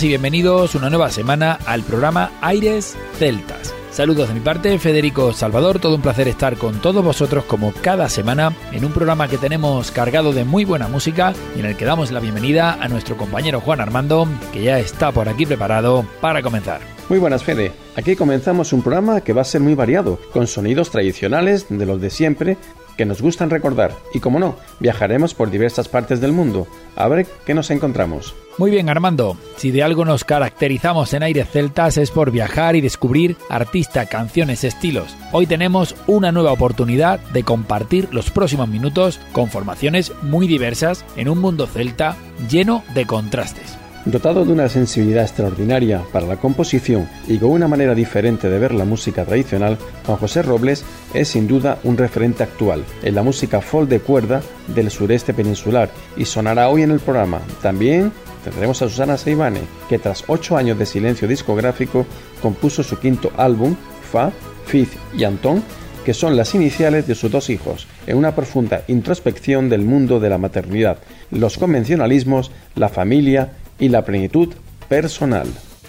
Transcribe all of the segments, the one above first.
Y bienvenidos una nueva semana al programa Aires Celtas. Saludos de mi parte, Federico Salvador, todo un placer estar con todos vosotros como cada semana en un programa que tenemos cargado de muy buena música y en el que damos la bienvenida a nuestro compañero Juan Armando, que ya está por aquí preparado para comenzar. Muy buenas, Fede. Aquí comenzamos un programa que va a ser muy variado, con sonidos tradicionales de los de siempre, que nos gustan recordar y como no, viajaremos por diversas partes del mundo a ver qué nos encontramos. Muy bien Armando, si de algo nos caracterizamos en Aires Celtas es por viajar y descubrir artistas, canciones, estilos. Hoy tenemos una nueva oportunidad de compartir los próximos minutos con formaciones muy diversas en un mundo celta lleno de contrastes. Dotado de una sensibilidad extraordinaria para la composición y con una manera diferente de ver la música tradicional, Juan José Robles es sin duda un referente actual en la música folk de cuerda del sureste peninsular y sonará hoy en el programa. También tendremos a Susana Seibane, que tras ocho años de silencio discográfico compuso su quinto álbum, Fa, Fiz y Antón, que son las iniciales de sus dos hijos, en una profunda introspección del mundo de la maternidad, los convencionalismos, la familia y la plenitud personal.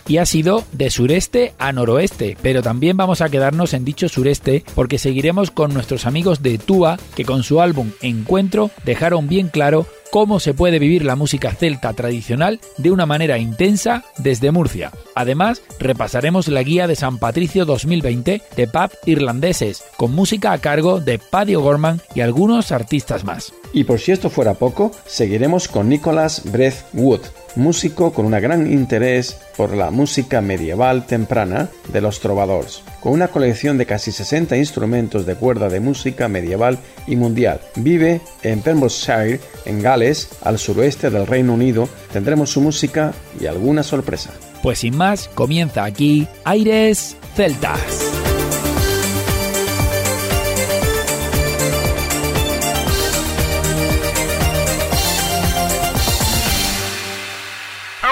Y ha sido de sureste a noroeste, pero también vamos a quedarnos en dicho sureste porque seguiremos con nuestros amigos de Tua que con su álbum Encuentro dejaron bien claro cómo se puede vivir la música celta tradicional de una manera intensa desde Murcia. Además, repasaremos la guía de San Patricio 2020 de pub irlandeses, con música a cargo de Paddy O'Gorman y algunos artistas más. Y por si esto fuera poco, seguiremos con Nicholas Breath Wood, músico con un gran interés por la música medieval temprana de los trovadores, con una colección de casi 60 instrumentos de cuerda de música medieval y mundial. Vive en Pembrokeshire, en Gales, al suroeste del Reino Unido. Tendremos su música y alguna sorpresa. Pues sin más, comienza aquí Aires Celtas.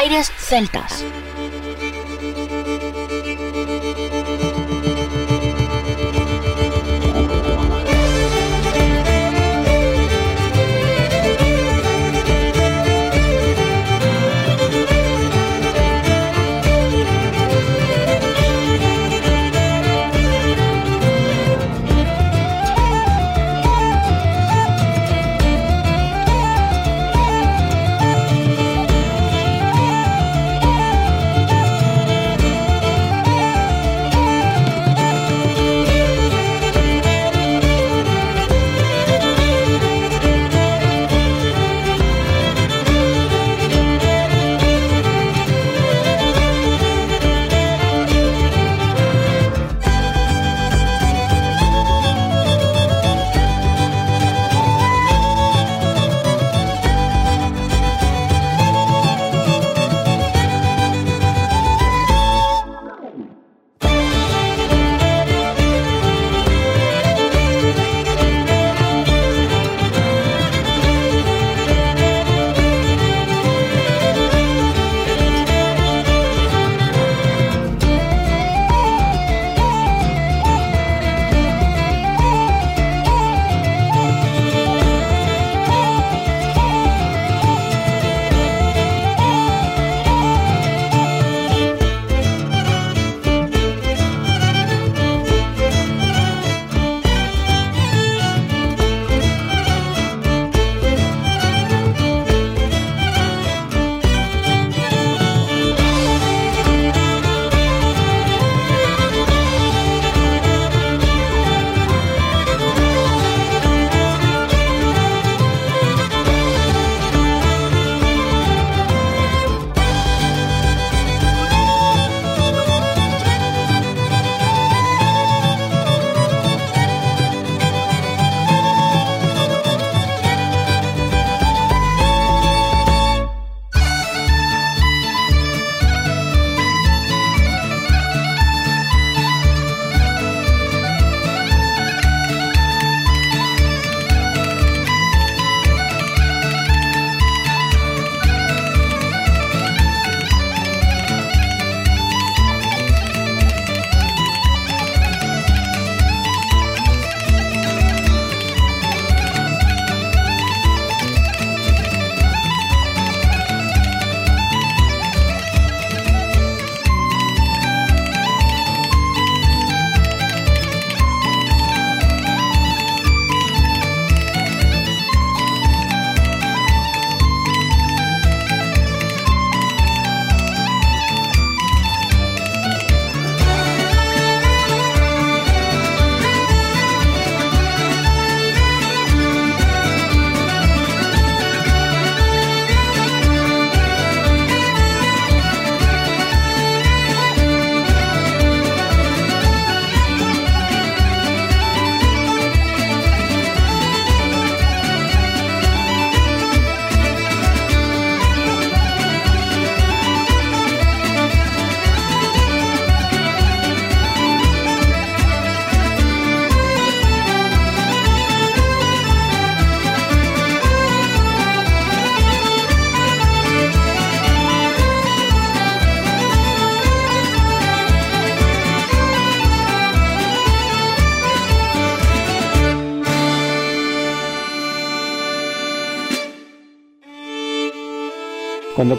aires celtas.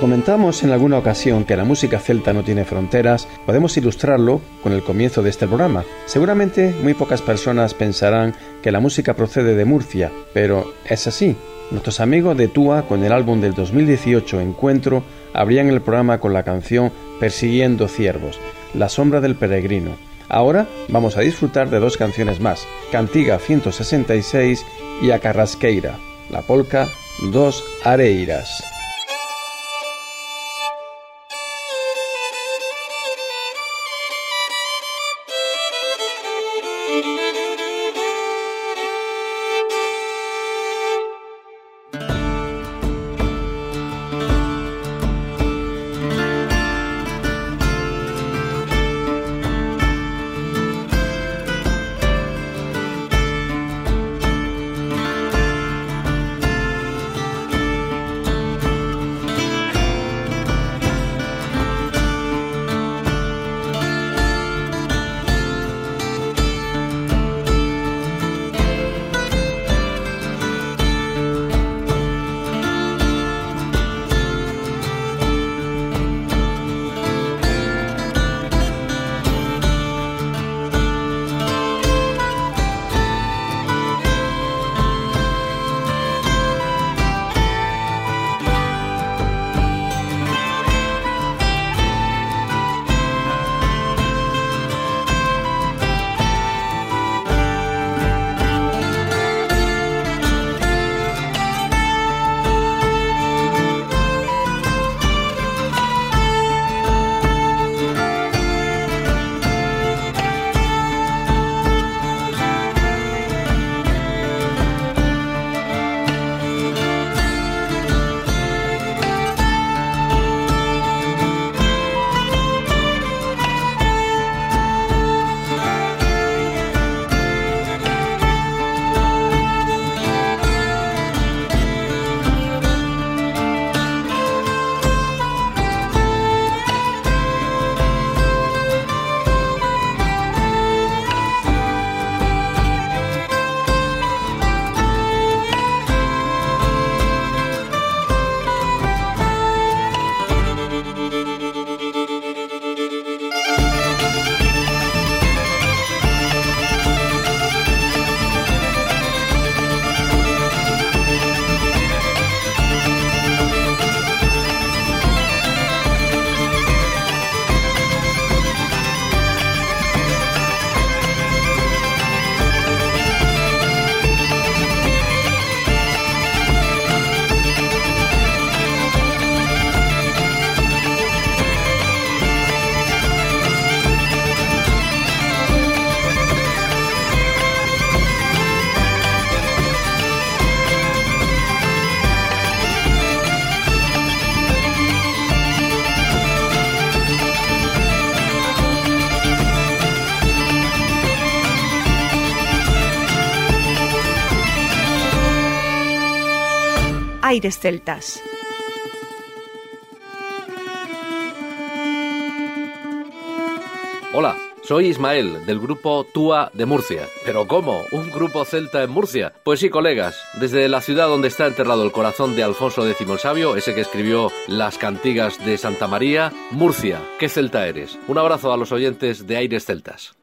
Comentamos en alguna ocasión que la música celta no tiene fronteras, podemos ilustrarlo con el comienzo de este programa. Seguramente muy pocas personas pensarán que la música procede de Murcia, pero es así. Nuestros amigos de Tua, con el álbum del 2018 Encuentro, abrían el programa con la canción Persiguiendo Ciervos, La sombra del peregrino. Ahora vamos a disfrutar de dos canciones más, Cantiga 166 y A Carrasqueira, la polca Dos Areiras. Aires celtas. Hola, soy Ismael, del grupo Túa de Murcia. ¿Pero cómo? ¿Un grupo celta en Murcia? Pues sí, colegas, desde la ciudad donde está enterrado el corazón de Alfonso X el Sabio, ese que escribió las cantigas de Santa María, Murcia, ¿qué celta eres? Un abrazo a los oyentes de Aires Celtas.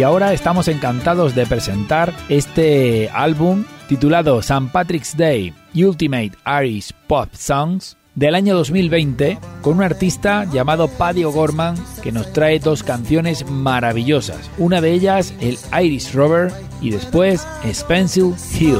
Y ahora estamos encantados de presentar este álbum titulado St. Patrick's Day Ultimate Irish Pop Songs del año 2020 con un artista llamado Paddy O'Gorman que nos trae dos canciones maravillosas. Una de ellas, el Irish Rover, y después Spencer Hill.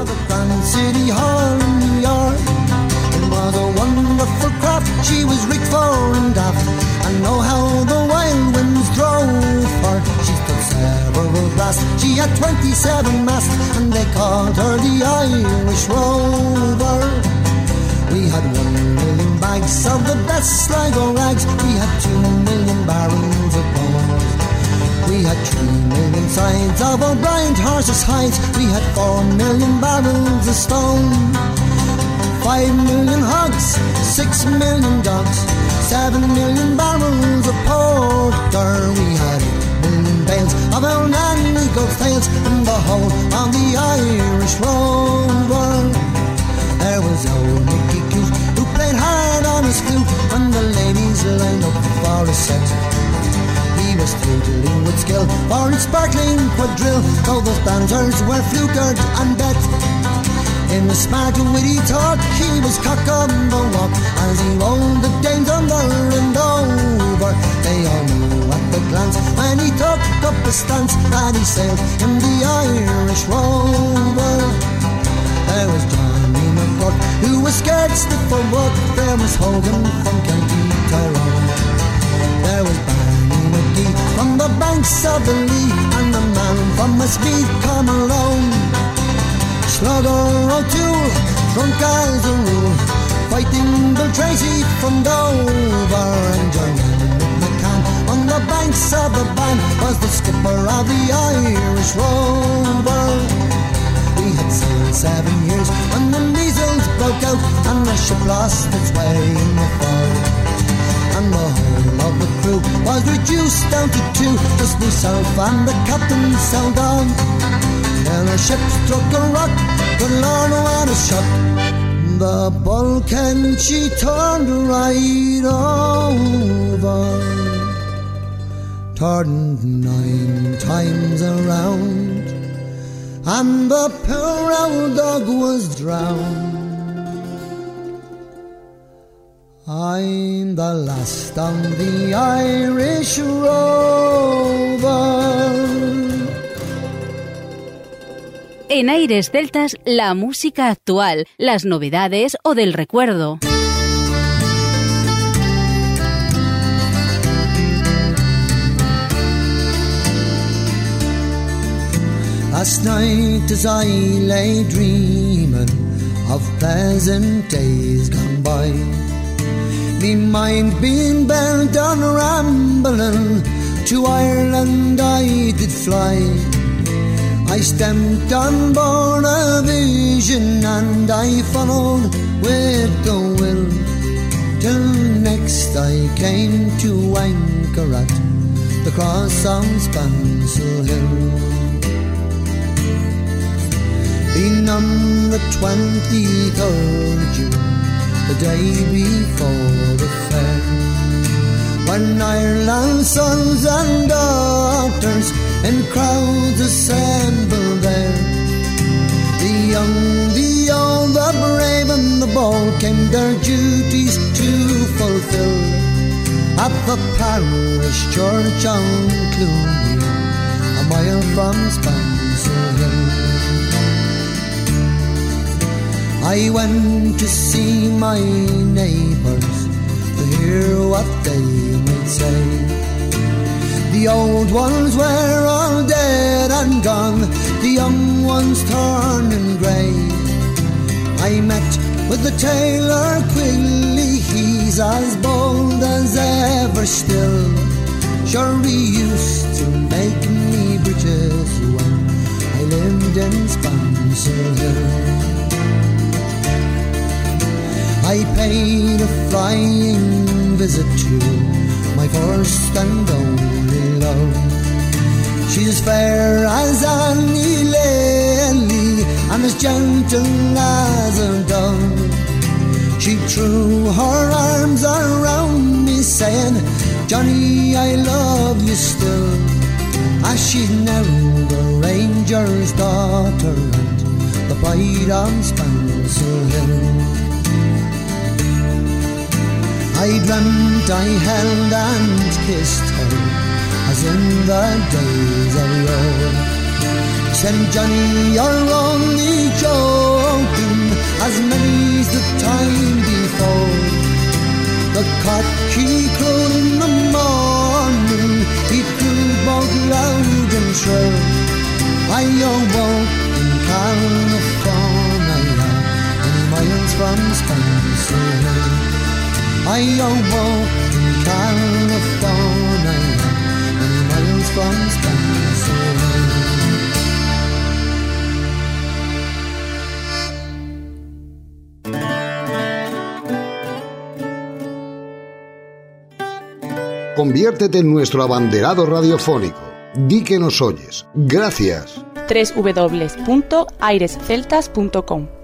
Blasts, she had 27 masts, and they called her the Irish Rover. We had one million bags of the best Sligo rags, we had two million barrels of gold. We had three million sides of O'Brien horses' hides, we had four million barrels of stone. Five million hogs, six million dogs, seven million barrels of porter. We had eight million bales of our nanny goat's tails in the whole of the Irish Rover. There was old Mickey Coote who played hard on his flute when the ladies lined up for a set. He was fiddling with skill for his sparkling quadrille, though those dancers were fluted and bet. In the smart witty talk, he was cock on the walk as he rolled the Danes under and over. They all knew the glance when he took up a stance that he sailed in the Irish Rover. There was Johnny McCourt, who was scared stiff for work. There was Hogan from County Tyrone. There was Barney McGee from the banks of the Lee, and the man from Westmeath come alone. Slugger O'Toole from Rule, fighting Bill Tracy from Dover, and John McCann on the banks of the Bann was the skipper of the Irish Rover. We had sailed seven years when the measles broke out and the ship lost its way in the fog. And the whole of the crew was reduced down to two, just myself and the captain sailed on. And our ship struck a rock, but Lord, what a shot. The bulkhead she turned right over, nine times around, and the poor old dog was drowned. I'm the last of the Irish rovers. En Aires Celtas, la música actual, las novedades o del recuerdo. Last night as I lay dreaming of pleasant days gone by. Me mind being bent on rambling To Ireland I did fly. I stamped on board a vision and I followed with the will. Till next I came to anchor at the cross on Spancil Hill. Being on the 23rd June, the day before the fair, when Ireland's sons and daughters and crowds assemble there. The young, the old, the brave, and the bold came their duties to fulfill at the parish church on Clooney, a mile from Spancil Hill. I went to see my neighbours to hear what they might say. The old ones were all dead and gone, the young ones torn and grey. I met with the tailor Quigley, he's as bold as ever still. Sure, he used to make me breeches when I lived in Spancil Hill. I paid a flying visit to my first and only love. She's as fair as Annie Lely and as gentle as a dove. She threw her arms around me, saying, Johnny, I love you still. As she's Nell, the ranger's daughter, and the bride on Spancil Hill. I dreamt I held and kissed her as in the days of yore. Said Johnny, you're only joking, as many's the time before. The cock he crowed in the morning, he crowed both loud and shrill. I awoke in California, many miles from Spancil Hill. I awoke in California, many miles from Spencer Hill. Conviértete en nuestro abanderado radiofónico. Di que nos oyes. Gracias. www.airesceltas.com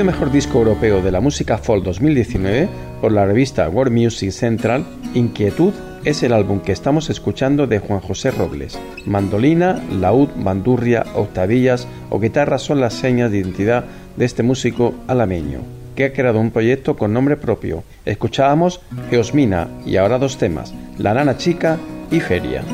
Elegido mejor disco europeo de la música folk 2019 por la revista World Music Central, Inquietud es el álbum que estamos escuchando de Juan José Robles. Mandolina, laúd, bandurria, octavillas o guitarra son las señas de identidad de este músico alameño, que ha creado un proyecto con nombre propio. Escuchábamos Geosmina y ahora dos temas, La Nana Chica y Feria.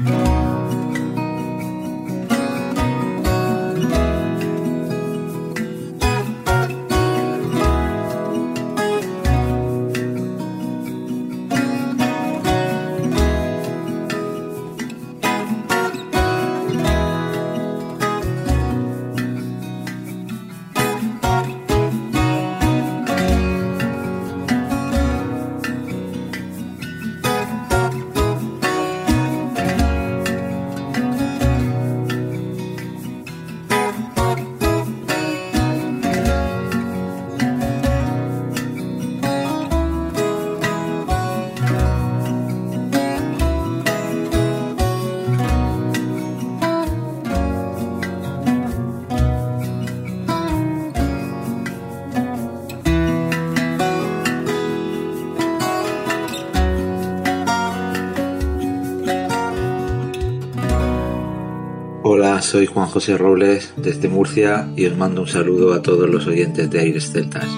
Oh, soy Juan José Robles desde Murcia y os mando un saludo a todos los oyentes de Aires Celtas.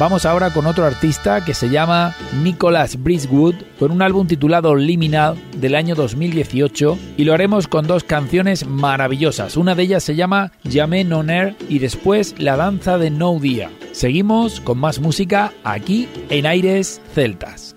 Vamos ahora con otro artista que se llama Nicholas Bridgewood, con un álbum titulado Liminal del año 2018 y lo haremos con dos canciones maravillosas. Una de ellas se llama Jamais Noner y después La danza de No Día. Seguimos con más música aquí en Aires Celtas.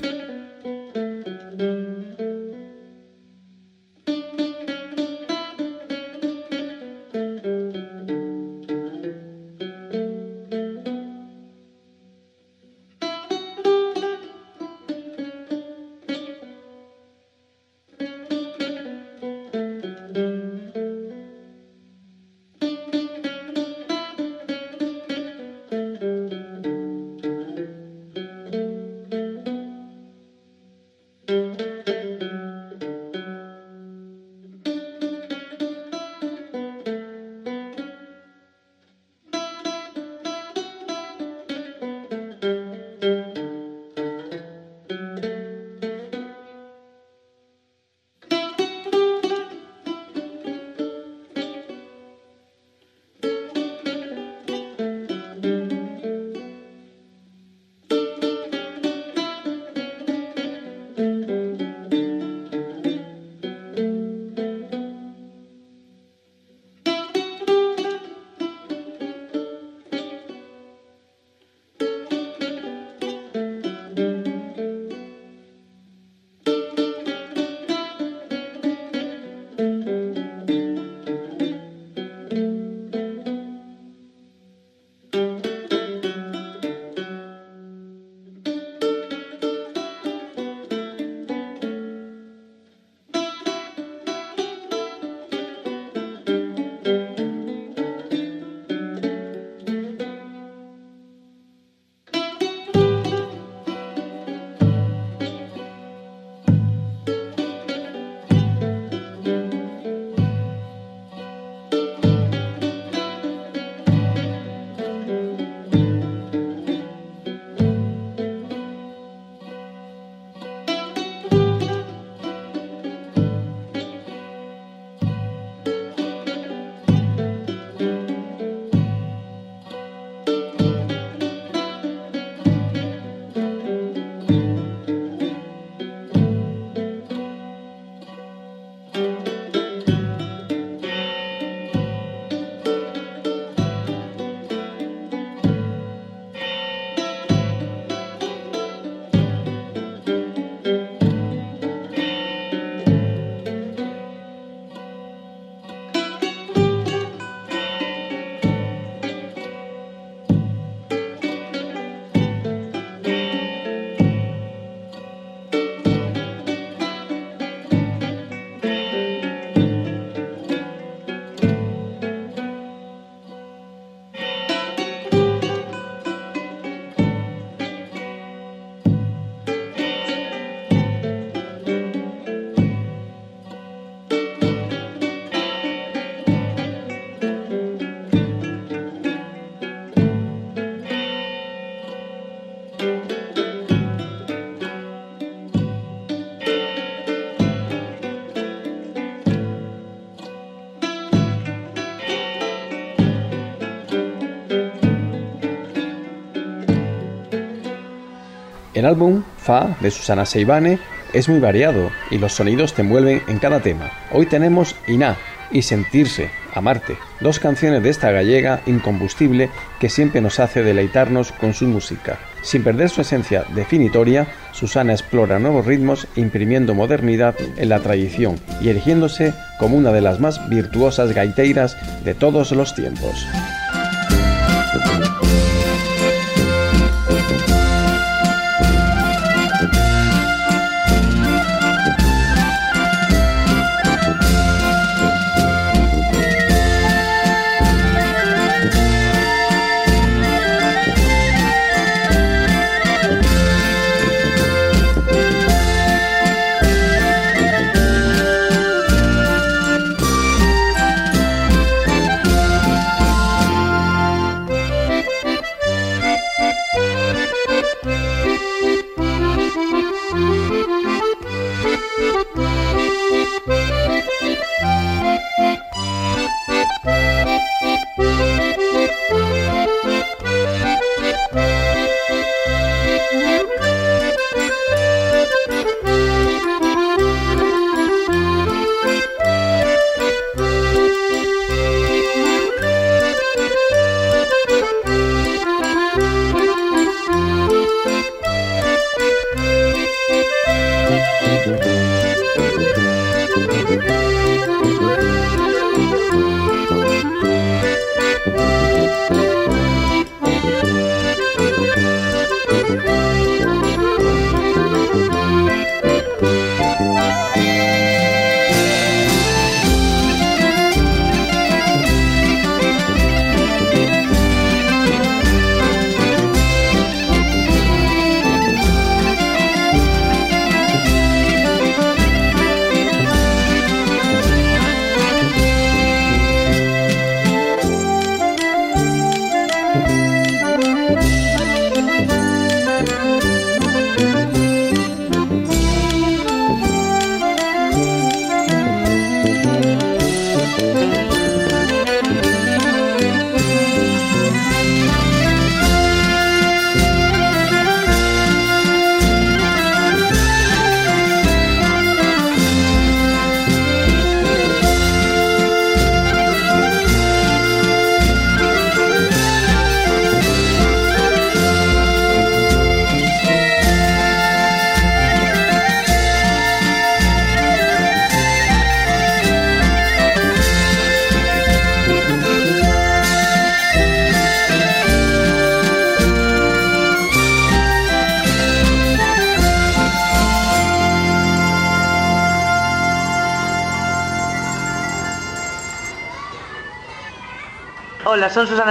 El álbum Fa de Susana Seibane es muy variado y los sonidos te envuelven en cada tema. Hoy tenemos Iná y Sentirse, Amarte, dos canciones de esta gallega incombustible que siempre nos hace deleitarnos con su música. Sin perder su esencia definitoria, Susana explora nuevos ritmos imprimiendo modernidad en la tradición y erigiéndose como una de las más virtuosas gaiteiras de todos los tiempos.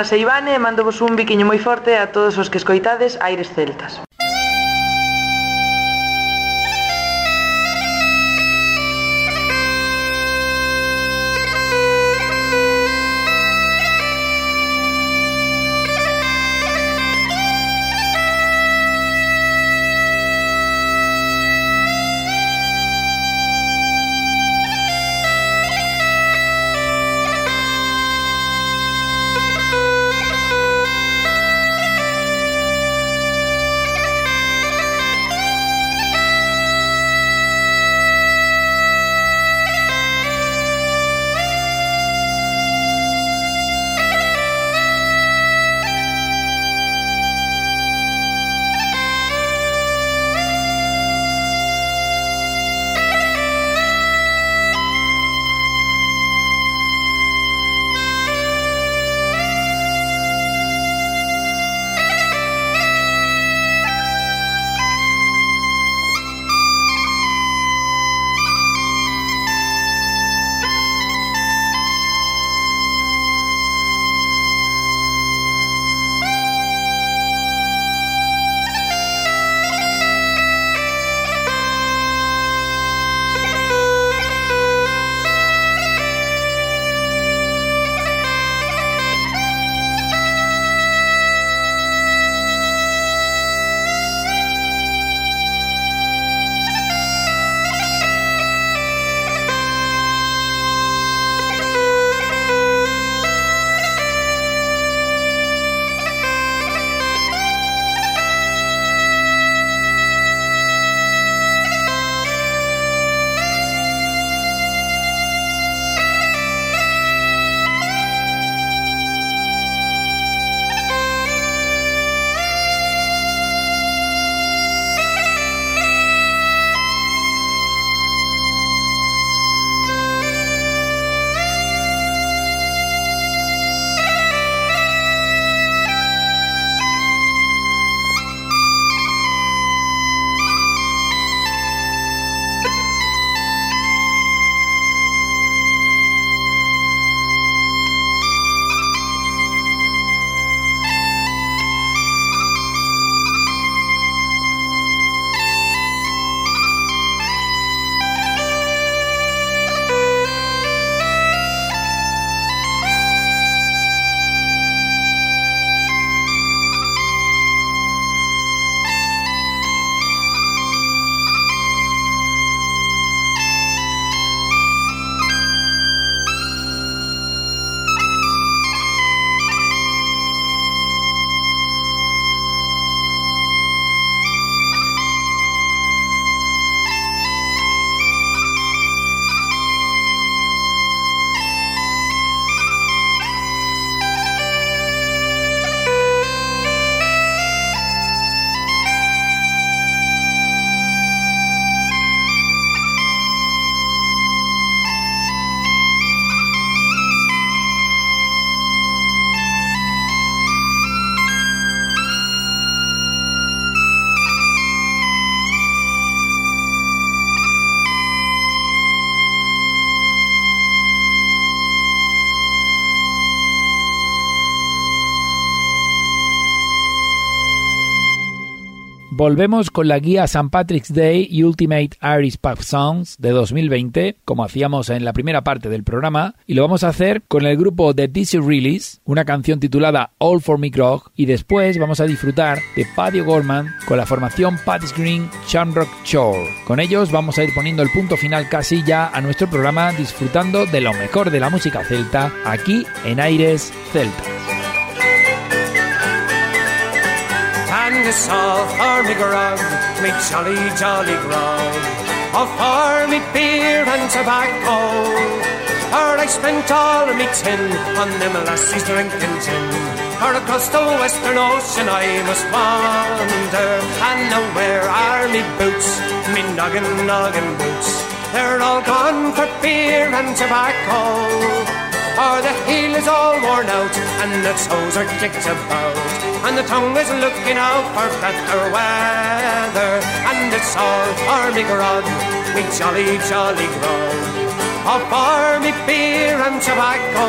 Ana Seivane e mándovos un biquiño moi forte a todos os que escoitades Aires Celtas. Volvemos con la guía St. Patrick's Day y Ultimate Irish Pop Songs de 2020, como hacíamos en la primera parte del programa, y lo vamos a hacer con el grupo The Dizzy Release, una canción titulada All for Me Grog, y después vamos a disfrutar de Paddy Gorman con la formación Patty's Green Shamrock Shore. Con ellos vamos a ir poniendo el punto final casi ya a nuestro programa disfrutando de lo mejor de la música celta aquí en Aires Celtas. And all for me grog, me jolly, jolly grog. For me beer and tobacco. Or I spent all of me tin on them lassies drinking gin. Or across the western ocean I must wander. And now where are me boots, me noggin, noggin boots? They're all gone for beer and tobacco. or the heel is all worn out, and the toes are kicked about, and the tongue is looking out for better weather, and it's all for me grog, me jolly, jolly grog. All for me beer and tobacco,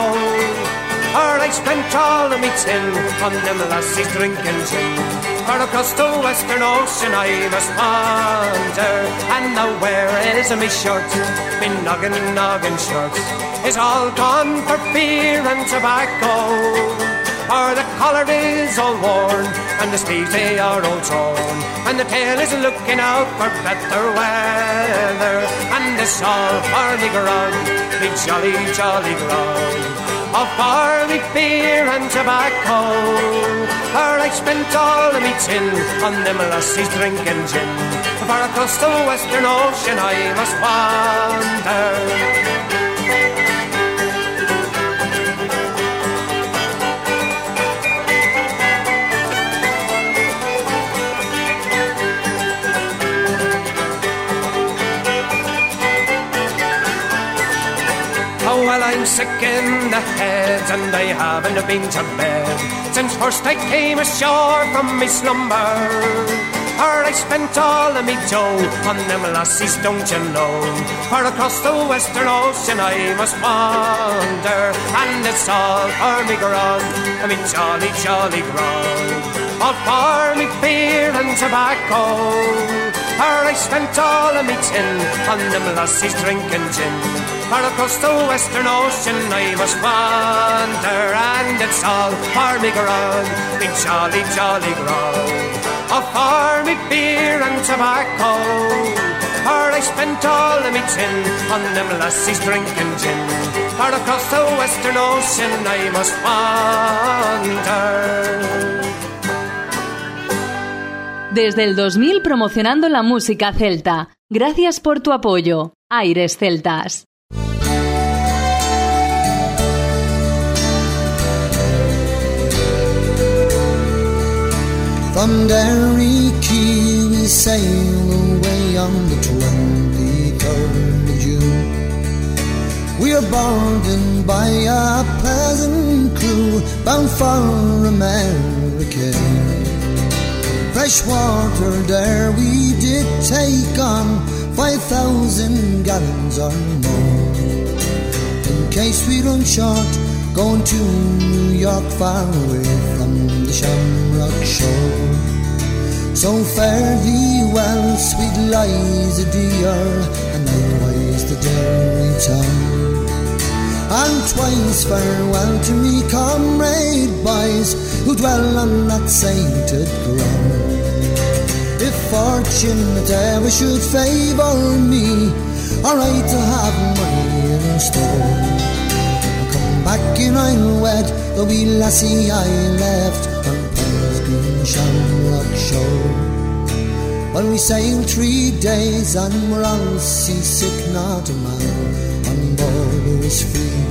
or I spent all of me tin on them lassies drinking gin. For across the western ocean I must wander, and now where is me shirt, me noggin, noggin shirt? is all gone for beer and tobacco. For the collar is all worn, and the sleeves they are all torn, and the tail is looking out for better weather. And this all for grog, me jolly, jolly grog. For me beer and tobacco. For I spent all of me tin on them lassies drinking gin. For across the western ocean I must wander. Well, I'm sick in the head and I haven't been to bed since first I came ashore from my slumber. For I spent all of me dough on them lassies, don't you know? For across the western ocean I must wander, and it's all for me grog, I mean jolly, jolly grog. All for me beer and tobacco. For I spent all of me tin on them lassies drinking gin. For across the western ocean I must wander, and it's all for me grog, me jolly, jolly grog. All for me beer and tobacco. For I spent all of me tin on them lassies drinking gin. For across the western ocean I must wander. Desde el 2000 promocionando la música celta. Gracias por tu apoyo. Aires Celtas. From Derry we sail away on the 23rd of June. We are boarded by a pleasant crew bound for America. Fresh water there we did take on 5,000 gallons or more. In case we run short, going to New York far away from the Shamrock. So fare thee well, sweet Liza dear, and likewise the Derry town. And twice farewell to me comrade boys who dwell on that sainted ground. If fortune ever should favour me, I alright to have money in store. Back and I'll the wee lassie I left on green shamrock shore. Well, we sailed three days and we're all seasick, not a man on board was free.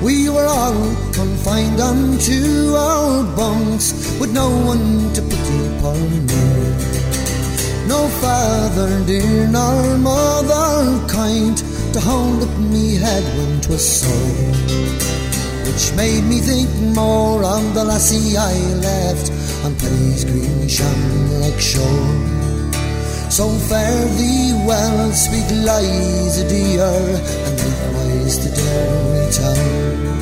We were all confined unto our bunks with no one to pity upon me. No father dear nor mother kind to hold up me head when 'twas so. Which made me think more on the lassie I left on Penny's green shamrock shore. So fare thee well, sweet Liza dear, and likewise the Derry town.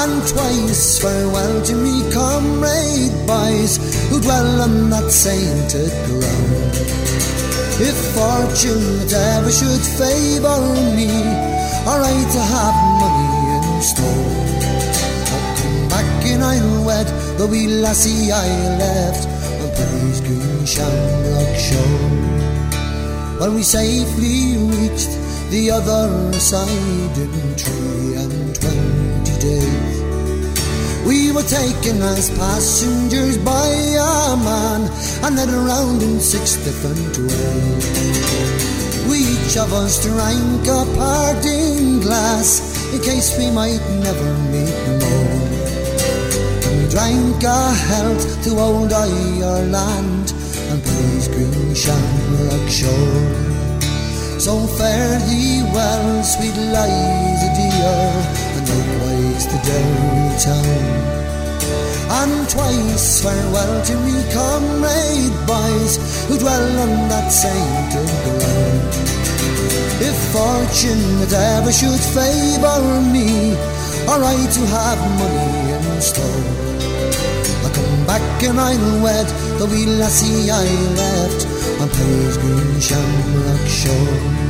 And twice farewell to me comrade boys who dwell on that sainted ground. If fortune ever should favour me, I to have money in store, I'll come back and I'll wed the wee lassie I left on Paddy's green shamrock shore. When we safely reached the other side in three and twenty days. We were taken as passengers by a man and led around in six different ways. We each of us drank a parting glass in case we might never meet more. And we drank a health to old Ireland and Paddy's green shamrock shore. So fare thee well, sweet Liza dear, and likewise the Derry town. And twice farewell to me comrade boys who dwell on that sainted ground. If fortune that ever should favour me, or I to have money in store, I'll come back and I'll wed the wee lassie I left on Paddy's green shamrock shore.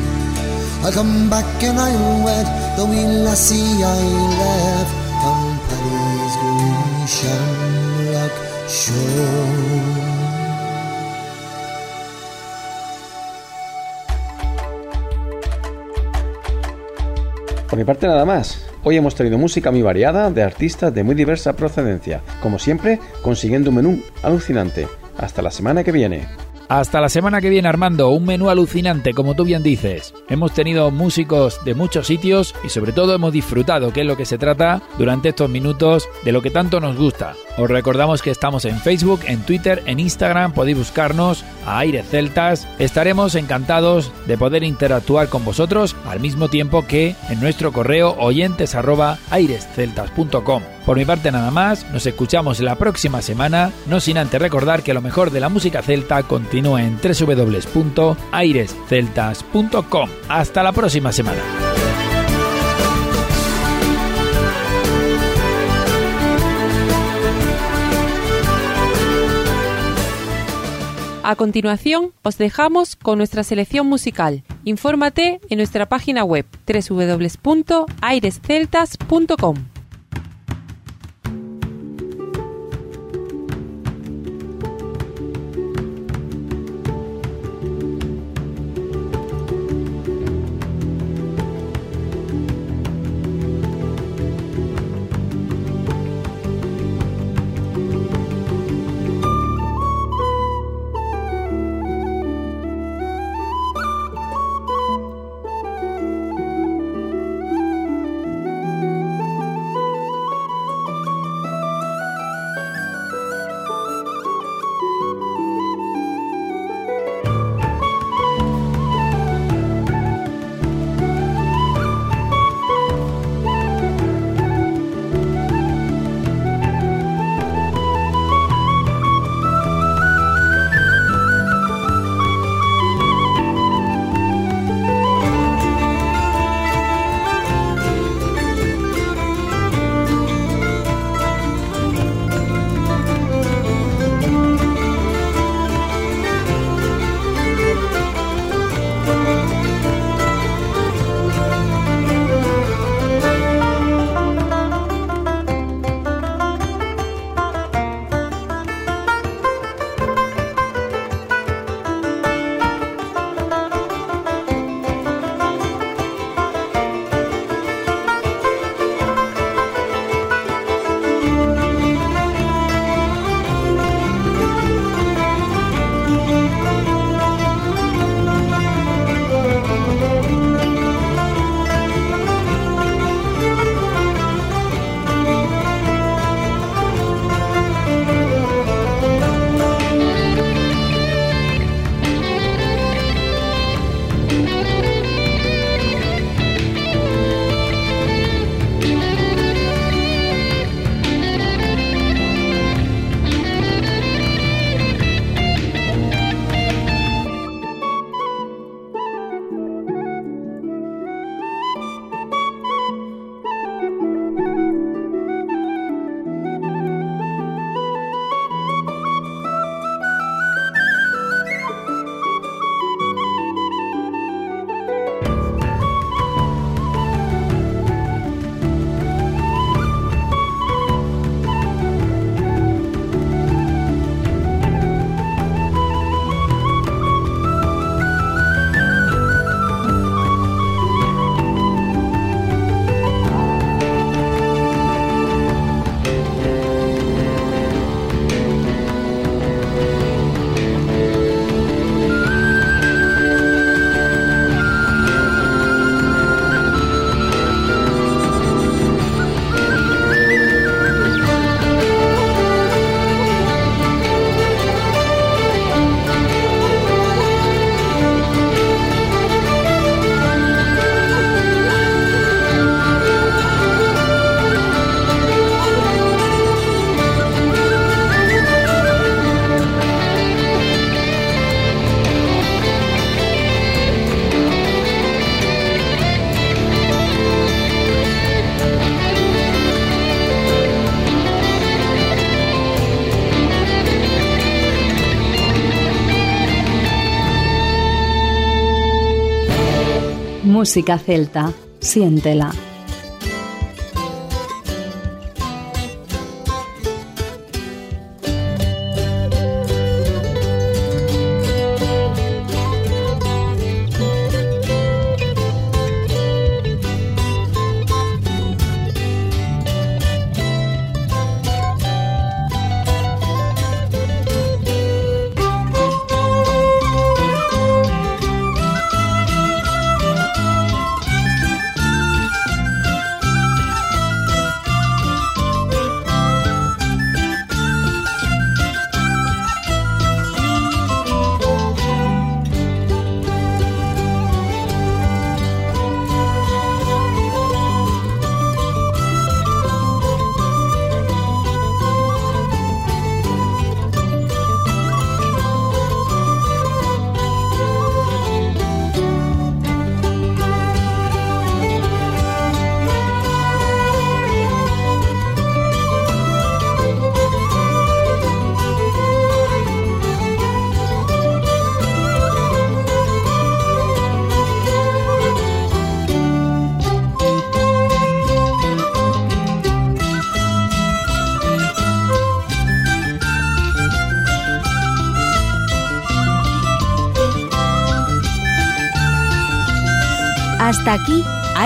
Por mi parte nada más. Hoy hemos traído música muy variada de artistas de muy diversa procedencia, como siempre consiguiendo un menú alucinante. Hasta la semana que viene. Hasta la semana que viene Armando, un menú alucinante como tú bien dices. Hemos tenido músicos de muchos sitios y sobre todo hemos disfrutado, que es lo que se trata durante estos minutos de lo que tanto nos gusta. Os recordamos que estamos en Facebook, en Twitter, en Instagram, podéis buscarnos a Aires Celtas. Estaremos encantados de poder interactuar con vosotros al mismo tiempo que en nuestro correo oyentes airesceltas.com. Por mi parte nada más, nos escuchamos la próxima semana, no sin antes recordar que lo mejor de la música celta continúa en www.airesceltas.com. Hasta la próxima semana. A continuación, os dejamos con nuestra selección musical. Infórmate en nuestra página web www.airesceltas.com. música celta. Siéntela.